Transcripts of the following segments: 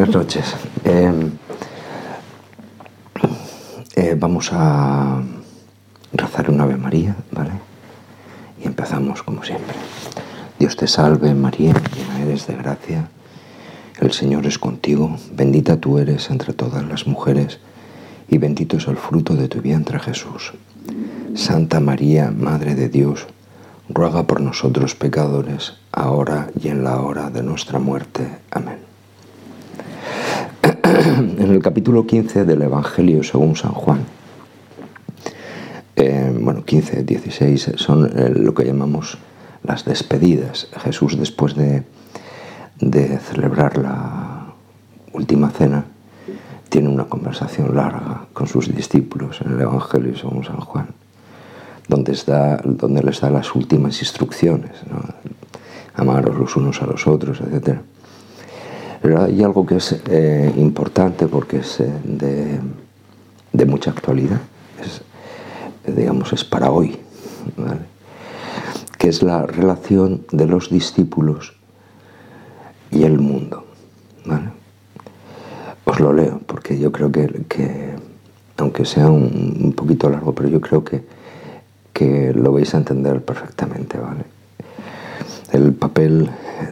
buenas noches. Em, eh, vamos a rezar una Ave María, ¿vale? Y empezamos como siempre. Dios te salve María, llena eres de gracia. El Señor es contigo, bendita tú eres entre todas las mujeres y bendito es el fruto de tu vientre Jesús. Santa María, Madre de Dios, ruega por nosotros pecadores, ahora y en la hora de nuestra muerte. Amén. En el capítulo 15 del Evangelio según San Juan, eh, bueno, 15, 16, son eh, lo que llamamos las despedidas. Jesús después de, de celebrar la última cena, tiene una conversación larga con sus discípulos en el Evangelio según San Juan, donde, está, donde les da las últimas instrucciones, amaros los unos a los otros, etc. Pero hay algo que es eh, importante porque es eh, de, mucha actualidad, es, digamos, es para hoy, que es la relación de los discípulos y el mundo. ¿vale? Os lo leo porque yo creo que, aunque sea un, poquito largo, pero yo creo que, que lo vais a entender perfectamente, ¿vale? El papel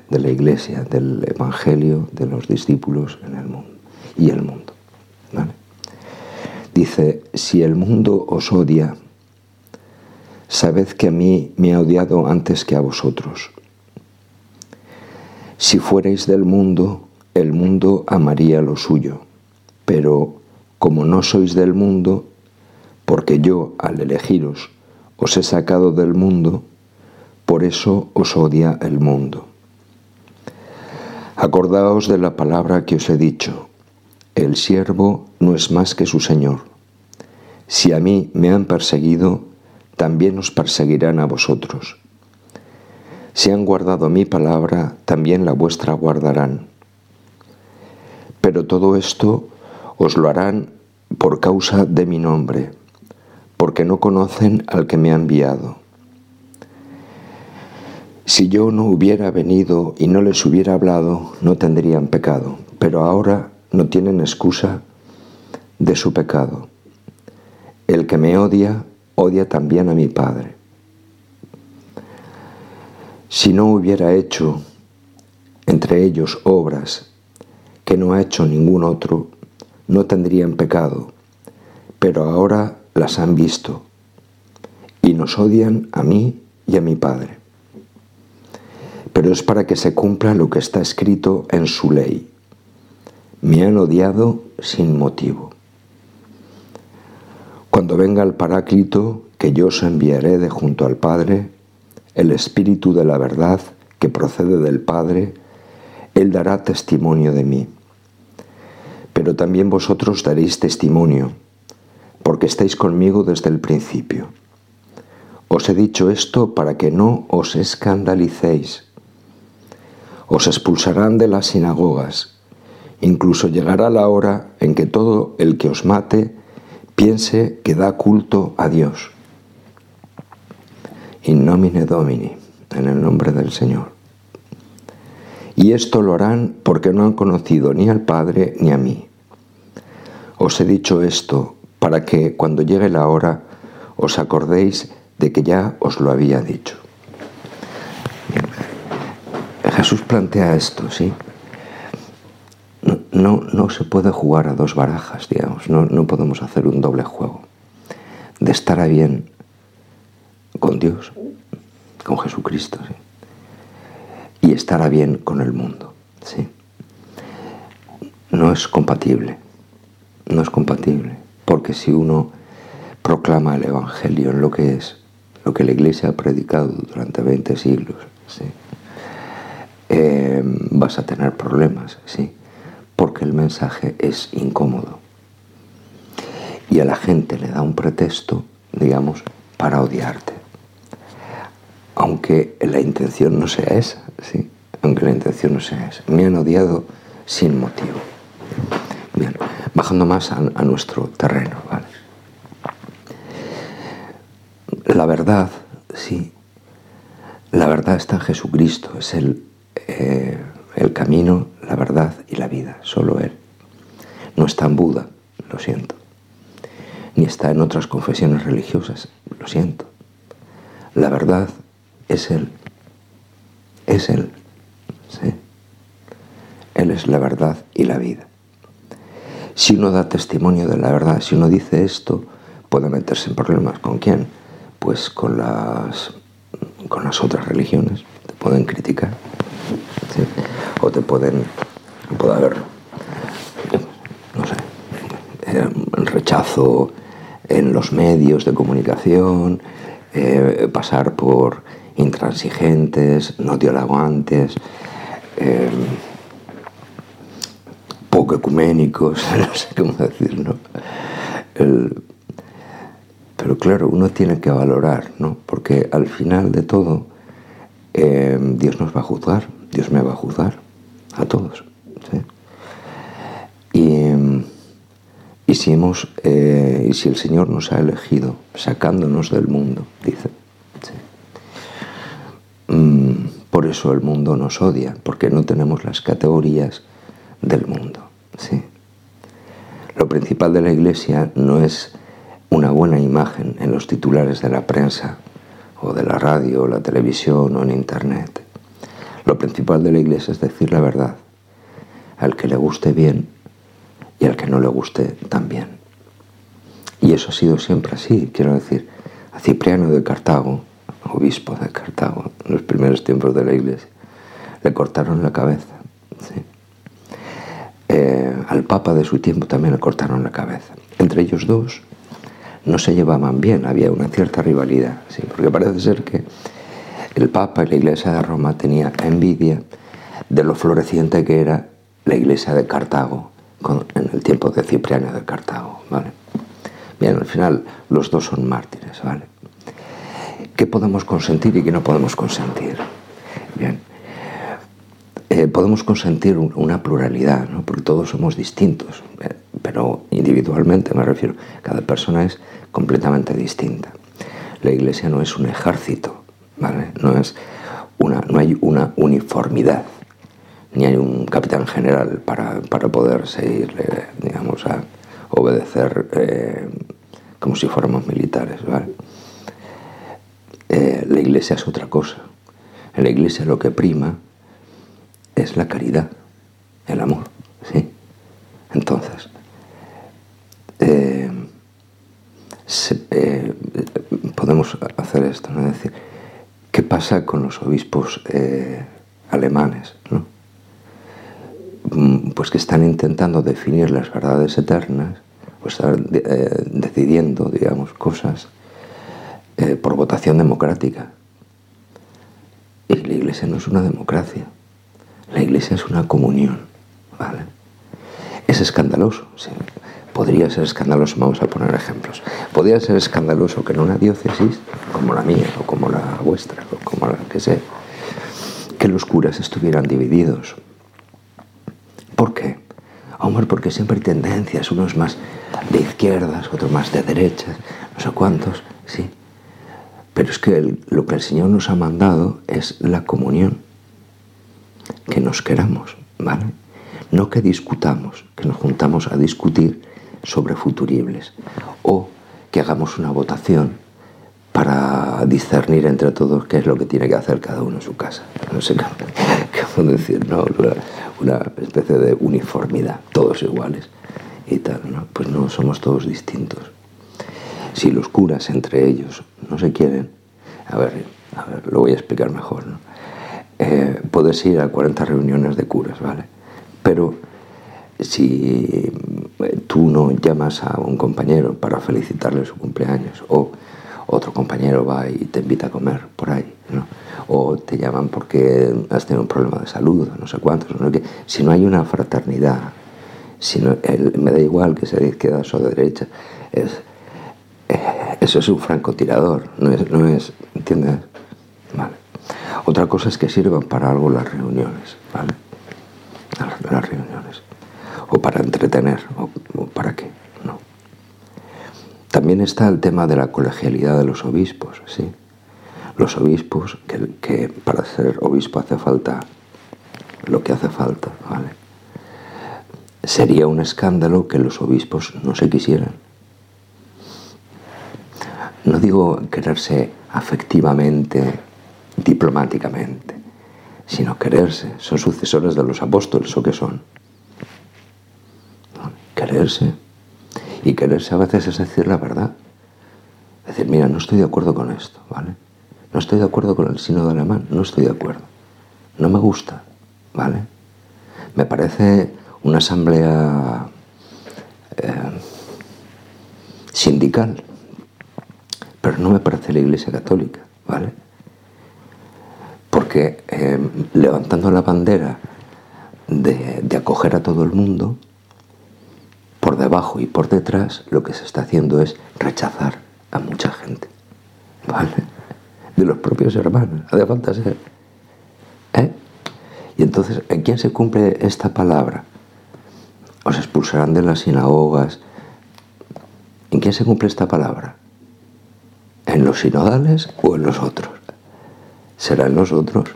de la iglesia, del evangelio, de los discípulos en el mundo y el mundo. Dice, si el mundo os odia, sabed que a mí me ha odiado antes que a vosotros. Si fuerais del mundo, el mundo amaría lo suyo, pero como no sois del mundo, porque yo al elegiros os he sacado del mundo, por eso os odia el mundo. Acordaos de la palabra que os he dicho, el siervo no es más que su Señor. Si a mí me han perseguido, también os perseguirán a vosotros. Si han guardado mi palabra, también la vuestra guardarán. Pero todo esto os lo harán por causa de mi nombre, porque no conocen al que me ha enviado. Si yo no hubiera venido y no les hubiera hablado, no tendrían pecado, pero ahora no tienen excusa de su pecado. El que me odia, odia también a mi Padre. Si no hubiera hecho entre ellos obras que no ha hecho ningún otro, no tendrían pecado, pero ahora las han visto y nos odian a mí y a mi Padre. Pero es para que se cumpla lo que está escrito en su ley. Me han odiado sin motivo. Cuando venga el Paráclito, que yo os enviaré de junto al Padre, el Espíritu de la verdad que procede del Padre, Él dará testimonio de mí pero también vosotros daréis testimonio, porque estáis conmigo desde el principio. Os he dicho esto para que no os escandalicéis. Os expulsarán de las sinagogas. Incluso llegará la hora en que todo el que os mate piense que da culto a Dios. In nomine Domini, en el nombre del Señor. Y esto lo harán porque no han conocido ni al Padre ni a mí. Os he dicho esto para que cuando llegue la hora os acordéis de que ya os lo había dicho. Jesús plantea esto, ¿sí? No, no, se puede jugar a dos barajas, digamos, no, no podemos hacer un doble juego. De estar a bien con Dios, con Jesucristo, ¿sí? y estar a bien con el mundo, ¿sí? No es compatible no es compatible, porque si uno proclama el Evangelio en lo que es, lo que la Iglesia ha predicado durante 20 siglos, eh, vas a tener problemas, ¿sí? porque el mensaje es incómodo. Y a la gente le da un pretexto, digamos, para odiarte. Aunque la intención no sea esa, ¿sí? Aunque la intención no sea esa. Me han odiado sin motivo. Bien bajando más a, nuestro terreno. La verdad, sí, la verdad está en Jesucristo, es el, eh, el camino, la verdad y la vida, solo Él. No está en Buda, lo siento. Ni está en otras confesiones religiosas, lo siento. La verdad es Él. Es Él. ¿sí? Él es la verdad y la vida. Si uno da testimonio de la verdad, si uno dice esto, puede meterse en problemas. ¿Con quién? Pues con las, con las otras religiones. Te pueden criticar. O te pueden... Puede haber, no sé, el rechazo en los medios de comunicación, eh, pasar por intransigentes, no dialogantes, eh, poco ecuménicos, no sé cómo decirlo. pero claro, uno tiene que valorar, ¿no? Porque al final de todo, eh, Dios nos va a juzgar, Dios me va a juzgar, a todos. Y, si hemos, eh, y si el Señor nos ha elegido, sacándonos del mundo, dice, mm, por eso el mundo nos odia, porque no tenemos las categorías del mundo. ¿sí? Lo principal de la Iglesia no es una buena imagen en los titulares de la prensa o de la radio o la televisión o en Internet. Lo principal de la Iglesia es decir la verdad, al que le guste bien y al que no le guste también. Y eso ha sido siempre así, quiero decir, a Cipriano de Cartago, obispo de Cartago, en los primeros tiempos de la Iglesia, le cortaron la cabeza. Eh, al Papa de su tiempo también le cortaron la cabeza. Entre ellos dos no se llevaban bien, había una cierta rivalidad, porque parece ser que el Papa y la Iglesia de Roma tenían envidia de lo floreciente que era la Iglesia de Cartago en el tiempo de Cipriano de Cartago. Bien, al final los dos son mártires. ¿vale? ¿Qué podemos consentir y qué no podemos consentir? Bien, eh, podemos consentir una pluralidad, ¿no? porque todos somos distintos, eh, pero individualmente me refiero, cada persona es completamente distinta. La iglesia no es un ejército, no, es una, no hay una uniformidad, ni hay un capitán general para, para poder seguirle, digamos, a obedecer eh, como si fuéramos militares. ¿vale? la iglesia es otra cosa. En la iglesia lo que prima es la caridad, el amor. ¿sí? Entonces, eh, eh, podemos hacer esto, ¿no? Es decir, ¿qué pasa con los obispos eh, alemanes? Mm, pues que están intentando definir las verdades eternas, o están decidiendo, digamos, cosas por votación democrática. Y la iglesia no es una democracia. La iglesia es una comunión, ¿vale? Es escandaloso, sí. Podría ser escandaloso, vamos a poner ejemplos. Podría ser escandaloso que en una diócesis, como la mía, o como la vuestra, o como la que sea, que los curas estuvieran divididos. ¿Por qué? Hombre, porque siempre hay tendencias, unos más de izquierdas, otros más de derechas, no sé cuántos, sí. Pero es que lo que el Señor nos ha mandado es la comunión que nos queramos, ¿vale? No que discutamos, que nos juntamos a discutir sobre futuribles o que hagamos una votación para discernir entre todos qué es lo que tiene que hacer cada uno en su casa. No sé cómo, decir, ¿no? Una, especie de uniformidad, todos iguales y tal, ¿no? Pues no, somos todos distintos. Si los curas entre ellos no se quieren, a ver, a ver, lo voy a explicar mejor, ¿no? eh, puedes ir a 40 reuniones de curas, ¿vale? Pero si eh, tú no llamas a un compañero para felicitarle su cumpleaños o otro compañero va y te invita a comer por ahí, o te llaman porque has tenido un problema de salud, no sé cuántos, no que, si no hay una fraternidad, si me da igual que sea de izquierda o de derecha, es, eh, eso es un francotirador, no es, no es ¿entiendes? Vale. Otra cosa es que sirvan para algo las reuniones, ¿vale? Las, reuniones. O para entretener, o, para qué, no. También está el tema de la colegialidad de los obispos, ¿sí? Los obispos, que, para ser obispo hace falta lo que hace falta, ¿vale? sería un escándalo que los obispos no se quisieran. No digo quererse afectivamente, diplomáticamente, sino quererse. Son sucesores de los apóstoles o qué son. Quererse. Y quererse a veces es decir la verdad. Decir, mira, no estoy de acuerdo con esto, ¿vale? No estoy de acuerdo con el sínodo alemán, no estoy de acuerdo. No me gusta, ¿vale? Me parece una asamblea eh, sindical, pero no me parece la Iglesia Católica, ¿vale? Porque eh, levantando la bandera de, de acoger a todo el mundo, debajo y por detrás, lo que se está haciendo es rechazar a mucha gente, ¿vale? De los propios hermanos, hace falta ser. ¿eh? Y entonces, ¿en quién se cumple esta palabra? Os expulsarán de las sinagogas. ¿En quién se cumple esta palabra? ¿En los sinodales o en los otros? Será en los otros.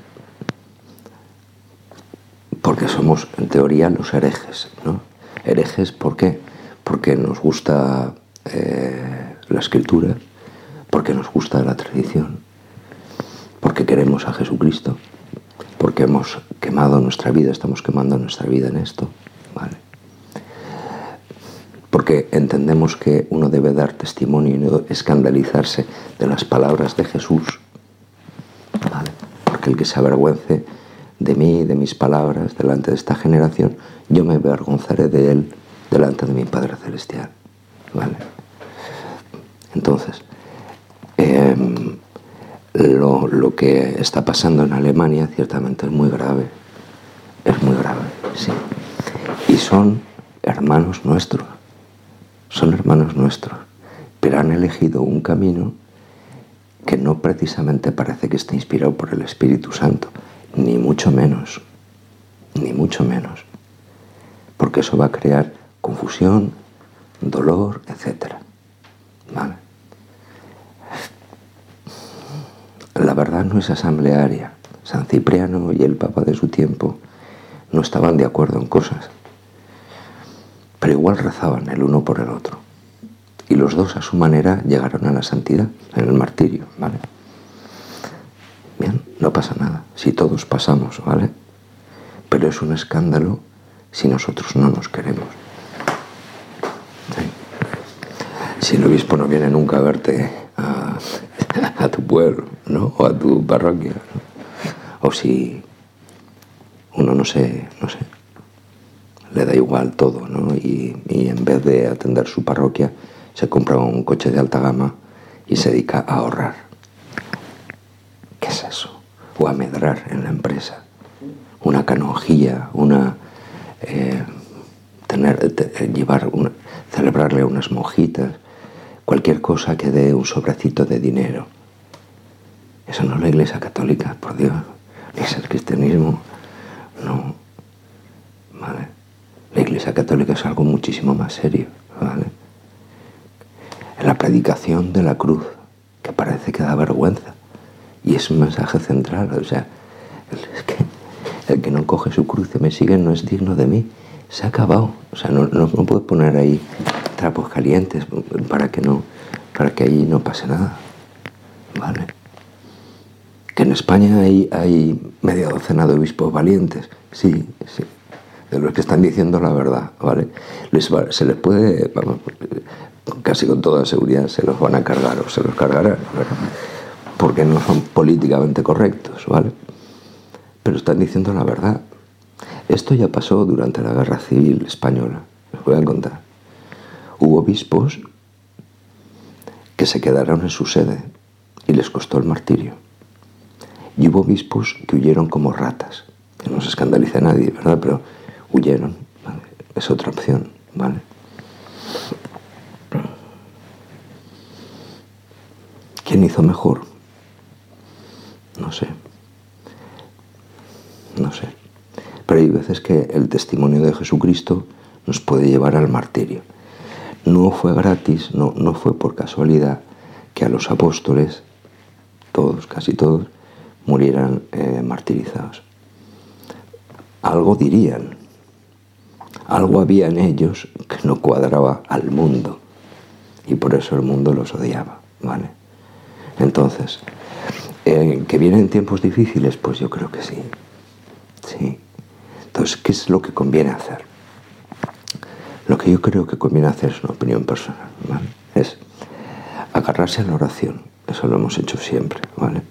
Porque somos, en teoría, los herejes, ¿no? Herejes, ¿por qué? Porque nos gusta eh, la escritura, porque nos gusta la tradición, porque queremos a Jesucristo, porque hemos quemado nuestra vida, estamos quemando nuestra vida en esto, ¿vale? Porque entendemos que uno debe dar testimonio y no escandalizarse de las palabras de Jesús. Porque el que se avergüence de mí, de mis palabras, delante de esta generación, yo me avergonzaré de él delante de mi Padre Celestial, ¿vale? Entonces, em, lo, lo, que está pasando en Alemania ciertamente es muy grave. Es muy grave, sí. Y son hermanos nuestros. Son hermanos nuestros. Pero han elegido un camino que no precisamente parece que esté inspirado por el Espíritu Santo. Ni mucho menos. Ni mucho menos. Porque eso va a crear confusión, dolor, etc. ¿Vale? La verdad no es asamblearia. San Cipriano y el Papa de su tiempo no estaban de acuerdo en cosas, pero igual rezaban el uno por el otro. Y los dos a su manera llegaron a la santidad, en el martirio, ¿vale? Bien, no pasa nada, si todos pasamos, ¿vale? Pero es un escándalo si nosotros no nos queremos. Si el obispo no viene nunca a verte a, tu pueblo, ¿no? O a tu parroquia. O si uno no sé, no sé, le da igual todo, ¿no? Y, y, en vez de atender su parroquia, se compra un coche de alta gama y se dedica a ahorrar. ¿Qué es eso? O a medrar en la empresa. Una canonjilla, una... Eh, tener, te, llevar una, celebrarle unas mojitas, cualquier cosa que dé un sobrecito de dinero. Eso no es la Iglesia Católica, por Dios. Ni es el cristianismo. No. ¿Vale? La Iglesia Católica es algo muchísimo más serio. ¿Vale? La predicación de la cruz, que parece que da vergüenza. Y es un mensaje central. O sea, es que el que no coge su cruz y me sigue no es digno de mí. Se ha acabado. O sea, no, no, no puede poner ahí trapos calientes para que no, para que allí no pase nada. ¿Vale? Que en España hay, hay media docena de obispos valientes, sí, sí, de los que están diciendo la verdad, ¿vale? Les va, se les puede, vamos, casi con toda seguridad se los van a cargar o se los cargarán, ¿verdad? porque no son políticamente correctos, ¿vale? Pero están diciendo la verdad. Esto ya pasó durante la Guerra Civil Española, les voy a contar. Hubo obispos que se quedaron en su sede y les costó el martirio. Y hubo obispos que huyeron como ratas. No se escandaliza a nadie, ¿verdad? Pero huyeron. Es otra opción, ¿vale? ¿Quién hizo mejor? No sé. No sé. Pero hay veces que el testimonio de Jesucristo nos puede llevar al martirio. No fue gratis, no, no fue por casualidad que a los apóstoles, todos, casi todos, murieran eh, martirizados. Algo dirían, algo había en ellos que no cuadraba al mundo y por eso el mundo los odiaba, ¿vale? Entonces, eh, ¿que vienen tiempos difíciles? Pues yo creo que sí, sí. Entonces, ¿qué es lo que conviene hacer? Lo que yo creo que conviene hacer es una opinión personal. Es agarrarse a la oración, eso lo hemos hecho siempre, ¿vale?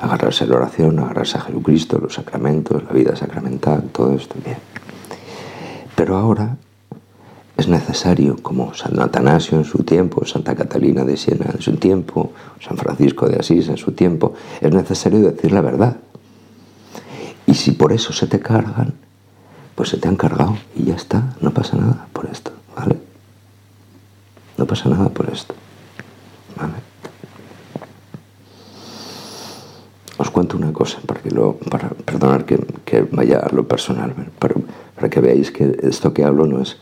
Agarrarse a la oración, agarrarse a Jesucristo, los sacramentos, la vida sacramental, todo esto bien. Pero ahora es necesario, como San Atanasio en su tiempo, Santa Catalina de Siena en su tiempo, San Francisco de Asís en su tiempo, es necesario decir la verdad. Y si por eso se te cargan, pues se te han cargado y ya está, no pasa nada por esto, ¿vale? No pasa nada por esto, ¿vale? Os cuento una cosa, para que lo, para perdonar que, que vaya a lo personal, para, para que veáis que esto que hablo no es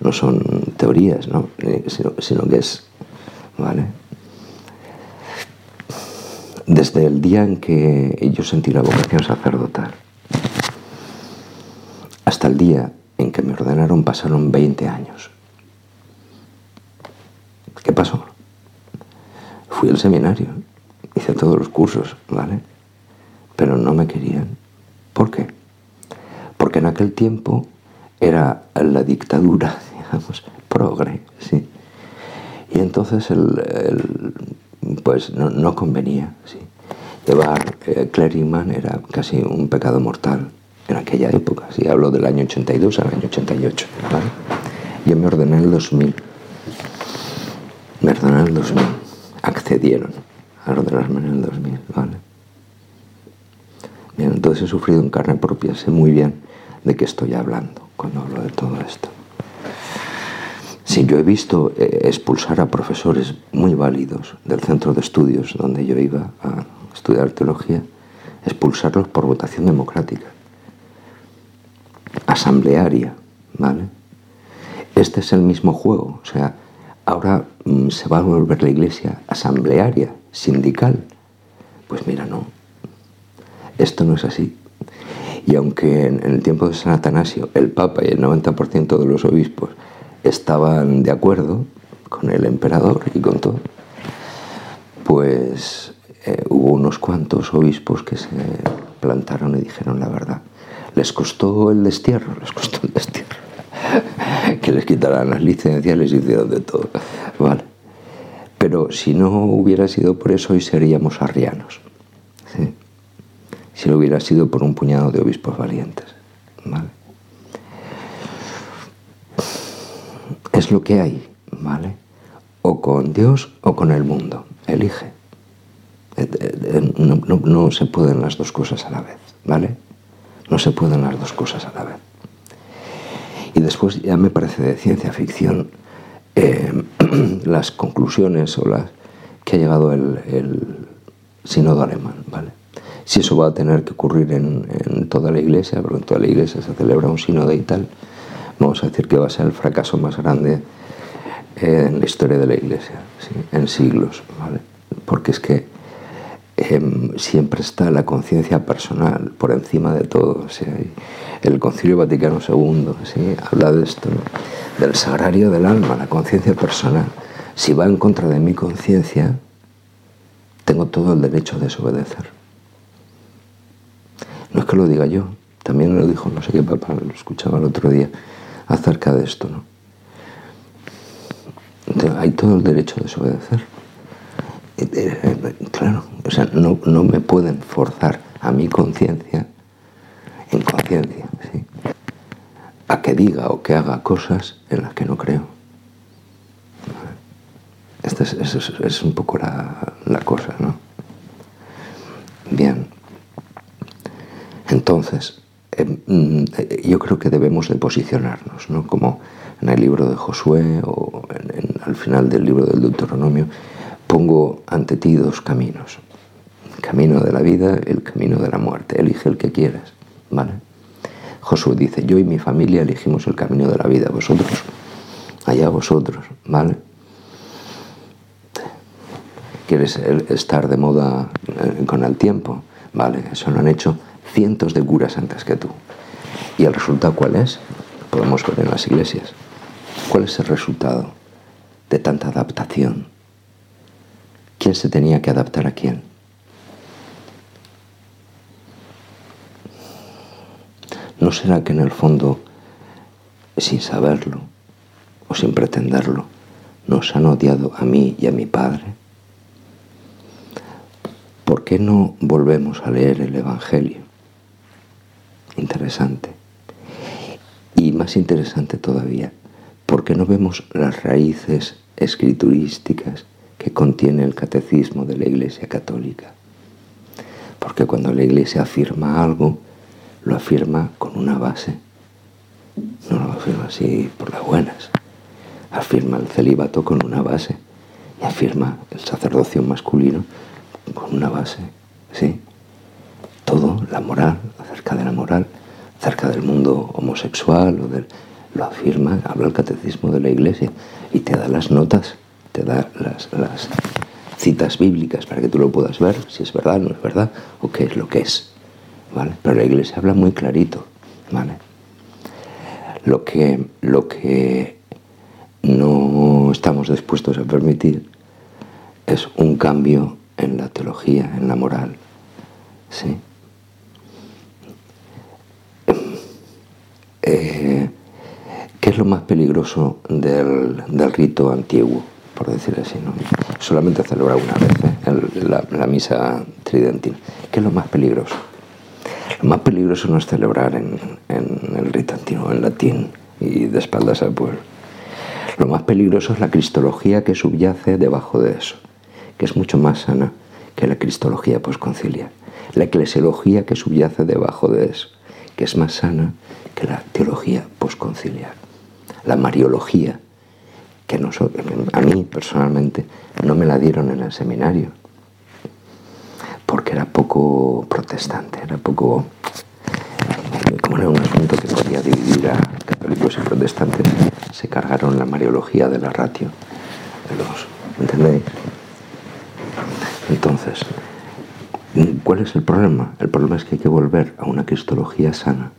no son teorías, ¿no? Eh, sino, que es, ¿vale? Desde el día en que yo sentí la vocación sacerdotal, hasta el día en que me ordenaron pasaron 20 años. ¿Qué pasó? Fui al seminario, hice todos los cursos, ¿vale? Pero no me querían. ¿Por qué? Porque en aquel tiempo era la dictadura, digamos, progre, sí. Y entonces el, pues no, convenía, sí. Llevar eh, cleriman era casi un pecado mortal en aquella época, sí, hablo del año 82 al año 88, ¿vale? Yo me ordené en el 2000, me ordené en el 2000, accedieron a ordenarme en el 2000, ¿vale? Bien, entonces he sufrido en carne propia, sé muy bien de qué estoy hablando cuando hablo de todo esto. Si yo he visto eh, expulsar a profesores muy válidos del centro de estudios donde yo iba a estudiar teología, expulsarlos por votación democrática, asamblearia, ¿vale? Este es el mismo juego, o sea, ahora mm, se va a volver la iglesia asamblearia, sindical. Pues mira, no, esto no es así. Y aunque en el tiempo de San Atanasio el Papa y el 90% de los obispos estaban de acuerdo con el emperador y con todo, pues eh, hubo unos cuantos obispos que se plantaron y dijeron la verdad. Les costó el destierro, les costó el destierro. que les quitaran las licencias, les hicieron de todo. Vale. Pero si no hubiera sido por eso, hoy seríamos arrianos. ¿sí? si lo hubiera sido por un puñado de obispos valientes. ¿vale? Es lo que hay, ¿vale? O con Dios o con el mundo. Elige. Eh, eh, no, no, se pueden las dos cosas a la vez, ¿vale? No se pueden las dos cosas a la vez. Y después ya me parece de ciencia ficción eh, las conclusiones o las que ha llegado el, el sínodo alemán, ¿vale? si eso va a tener que ocurrir en, toda la iglesia, porque en toda la iglesia se celebra un sínodo y tal, vamos a decir que va a ser el fracaso más grande en la historia de la iglesia, en siglos, ¿vale? porque es que em, siempre está la conciencia personal por encima de todo. el Concilio Vaticano II ¿sí? habla de esto, del sagrario del alma, la conciencia personal. Si va en contra de mi conciencia, tengo todo el derecho a desobedecer. No es que lo diga yo, también lo dijo no sé qué papá, lo escuchaba el otro día acerca de esto, ¿no? hay todo el derecho a desobedecer. Claro, o sea, no, no me pueden forzar a mi conciencia, en conciencia, ¿sí? a que diga o que haga cosas en las que no creo. Esta es, es, un poco la, la cosa, ¿no? Bien. Entonces, em, mm, yo creo que debemos de posicionarnos, ¿no? como en el libro de Josué o al final del libro del Deuteronomio, pongo ante ti dos caminos. El camino de la vida, el camino de la muerte. Elige el que quieras. ¿vale? Josué dice, yo y mi familia elegimos el camino de la vida, vosotros, allá vosotros, ¿vale? ¿Quieres estar de moda eh, con el tiempo? Vale, eso lo han hecho cientos de curas antes que tú. ¿Y el resultado cuál es? podemos ver en las iglesias. ¿Cuál es el resultado de tanta adaptación? ¿Quién se tenía que adaptar a quién? ¿No será que en el fondo, sin saberlo o sin pretenderlo, nos han odiado a mí y a mi padre? ¿Por qué no volvemos a leer el Evangelio? Interesante. Y más interesante todavía, ¿por qué no vemos las raíces escriturísticas que contiene el catecismo de la Iglesia Católica? Porque cuando la Iglesia afirma algo, lo afirma con una base. No lo afirma así por las buenas. Afirma el celibato con una base. Y afirma el sacerdocio masculino con una base. ¿Sí? Todo, la moral, acerca de la moral, acerca del mundo homosexual, lo afirma, habla el catecismo de la iglesia y te da las notas, te da las, citas bíblicas para que tú lo puedas ver, si es verdad, no es verdad, o qué es lo que es. Pero la iglesia habla muy clarito, ¿vale? Lo que, lo que no estamos dispuestos a permitir es un cambio en la teología, en la moral, ¿sí? Eh, ¿Qué es lo más peligroso del, rito antiguo, por decir así? ¿no? Solamente celebrar una vez ¿eh? la, misa tridentina. ¿Qué es lo más peligroso? Lo más peligroso no es celebrar en, el rito antiguo, en latín y de espaldas al pueblo. Lo más peligroso es la cristología que subyace debajo de eso, que es mucho más sana que la cristología posconciliar. La eclesiología que subyace debajo de eso, que es más sana que la teología posconciliar. La mariología, que a mí personalmente no me la dieron en el seminario, porque era poco protestante, era poco... Como era un asunto que podía dividir a católicos y protestantes, se cargaron la mariología de la ratio de los... ¿Entendéis? Entonces, ¿cuál es el problema? El problema es que hay que volver a una cristología sana,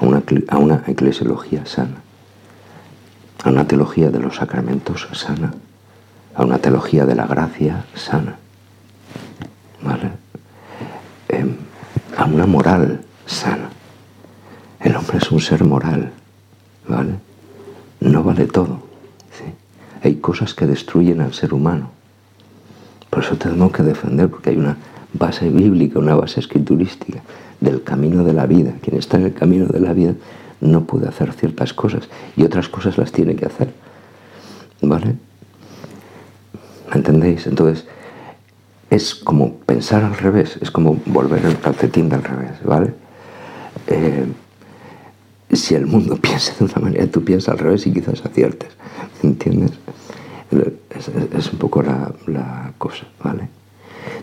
a una, a una eclesiología sana, a una teología de los sacramentos sana, a una teología de la gracia sana. ¿Vale? Em, a una moral sana. El hombre es un ser moral, ¿vale? No vale todo. Hay cosas que destruyen al ser humano. Por eso tenemos que defender, porque hay una base bíblica, una base escriturística del camino de la vida. Quien está en el camino de la vida no puede hacer ciertas cosas y otras cosas las tiene que hacer. ¿Vale? ¿Me entendéis? Entonces, es como pensar al revés, es como volver el calcetín del revés, ¿vale? Eh, si el mundo piensa de una manera, tú piensas al revés y quizás aciertes, ¿entiendes? Es, un poco la, la, cosa, ¿vale?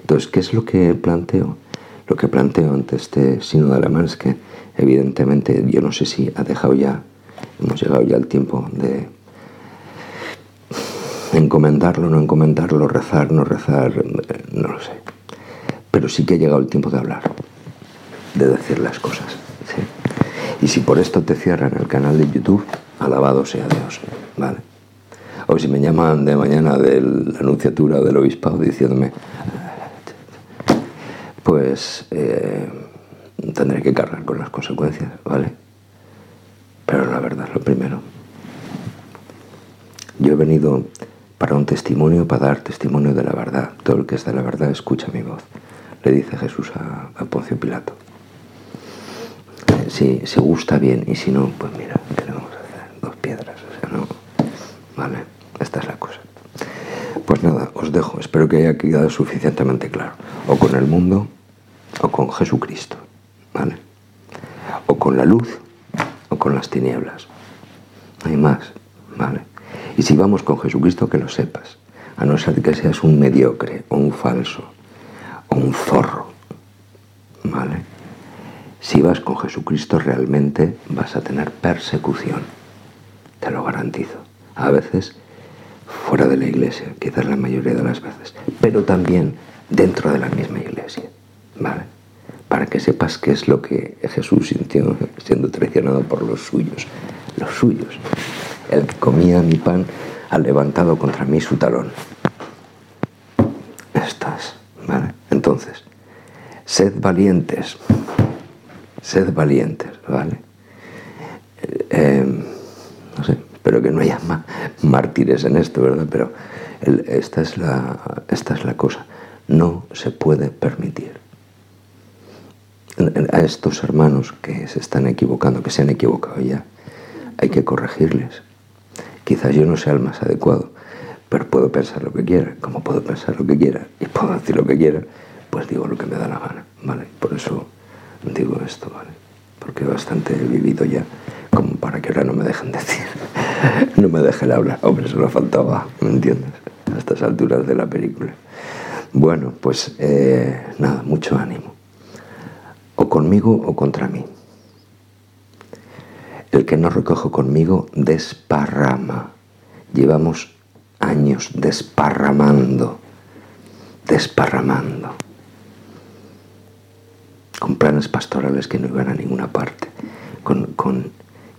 Entonces, ¿qué es lo que planteo? Lo que planteo ante este sínodo alemán es que, evidentemente, yo no sé si ha dejado ya, hemos llegado ya al tiempo de encomendarlo, no encomendarlo, rezar, no rezar, no lo sé. Pero sí que ha llegado el tiempo de hablar, de decir las cosas. Y si por esto te cierran el canal de YouTube, alabado sea Dios, ¿vale? O si me llaman de mañana de la anunciatura del obispado diciéndome, pues eh, tendré que cargar con las consecuencias, ¿vale? Pero la verdad es lo primero. Yo he venido para un testimonio, para dar testimonio de la verdad. Todo el que es de la verdad escucha mi voz, le dice Jesús a, Poncio Pilato. Si, se gusta bien y si no, pues mira, ¿qué le vamos a hacer? Dos piedras, o sea, no. Vale, esta es la cosa. Pues nada, os dejo, espero que haya quedado suficientemente claro. O con el mundo o con Jesucristo, ¿vale? O con la luz o con las tinieblas. No hay más, ¿vale? Y si vamos con Jesucristo, que lo sepas, a no ser que seas un mediocre o un falso o un zorro, ¿vale? Si vas con Jesucristo realmente vas a tener persecución, te lo garantizo. A veces fuera de la iglesia, quizás la mayoría de las veces, pero también dentro de la misma iglesia, ¿vale? Para que sepas qué es lo que Jesús sintió siendo traicionado por los suyos los suyos. El que comía mi pan ha levantado contra mí su talón. Estas, ¿vale? Entonces, sed valientes, sed valientes, ¿vale? Eh, no sé, espero que no haya mártires en esto, ¿verdad? Pero esta, es la, esta es la cosa. No se puede permitir a estos hermanos que se están equivocando, que se han equivocado ya, hay que corregirles. Quizás yo no sea el más adecuado, pero puedo pensar lo que quiera. Como puedo pensar lo que quiera y puedo decir lo que quiera, pues digo lo que me da la gana, ¿vale? Por eso digo esto, ¿vale? Porque bastante he vivido ya como para que ahora no me dejen decir, no me dejen hablar. Hombre, eso no faltaba, ¿me entiendes? A estas alturas de la película. Bueno, pues eh, nada, mucho ánimo. Conmigo o contra mí. El que no recoge conmigo desparrama. Llevamos años desparramando, desparramando, con planes pastorales que no iban a ninguna parte, con, con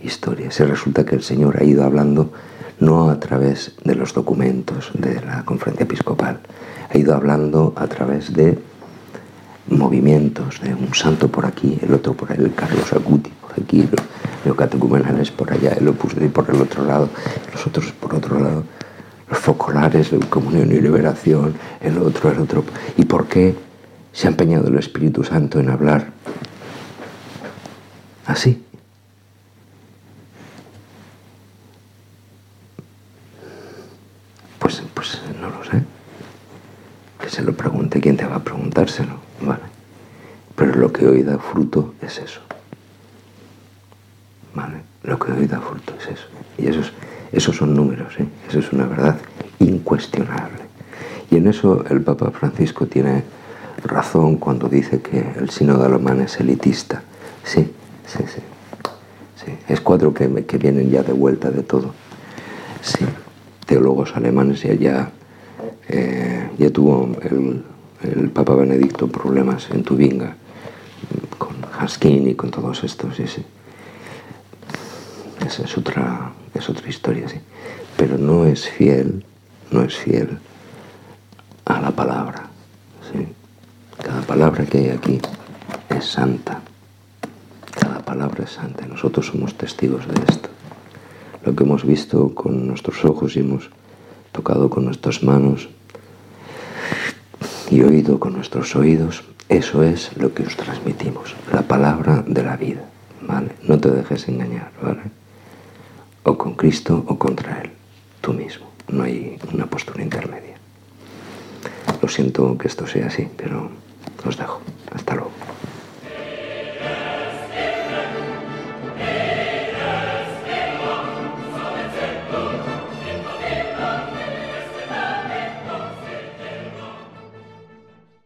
historias. Y resulta que el Señor ha ido hablando no a través de los documentos de la conferencia episcopal, ha ido hablando a través de movimientos, de un santo por aquí, el otro por el Carlos Acuti por aquí, catecumenales por allá, el Opus Dei por el otro lado, los otros por otro lado, los focolares de comunión y liberación, el otro, el otro. ¿Y por qué se ha empeñado el Espíritu Santo en hablar así? Pues, pues no lo sé. Que se lo pregunte quien te va a preguntárselo, ¿vale? Pero lo que hoy da fruto es eso. Lo que hoy da fruto es eso. Y esos, esos son números, ¿eh? eso es una verdad incuestionable. Y en eso el Papa Francisco tiene razón cuando dice que el sínodo alemán es elitista. Sí, sí, sí. sí. Es cuatro que, que vienen ya de vuelta de todo. Sí, teólogos alemanes ya, ya, eh, ya tuvo el, el, Papa Benedicto problemas en Tubinga con Haskin y con todos estos, sí, sí. Esa es otra, es otra historia, sí. Pero no es fiel, no es fiel a la palabra. ¿sí? Cada palabra que hay aquí es santa. Cada palabra es santa. Nosotros somos testigos de esto. Lo que hemos visto con nuestros ojos y hemos tocado con nuestras manos y oído con nuestros oídos, eso es lo que os transmitimos, la palabra de la vida. ¿vale? No te dejes engañar, ¿vale? o con Cristo o contra Él, tú mismo. No hay una postura intermedia. Lo siento que esto sea así, pero os dejo.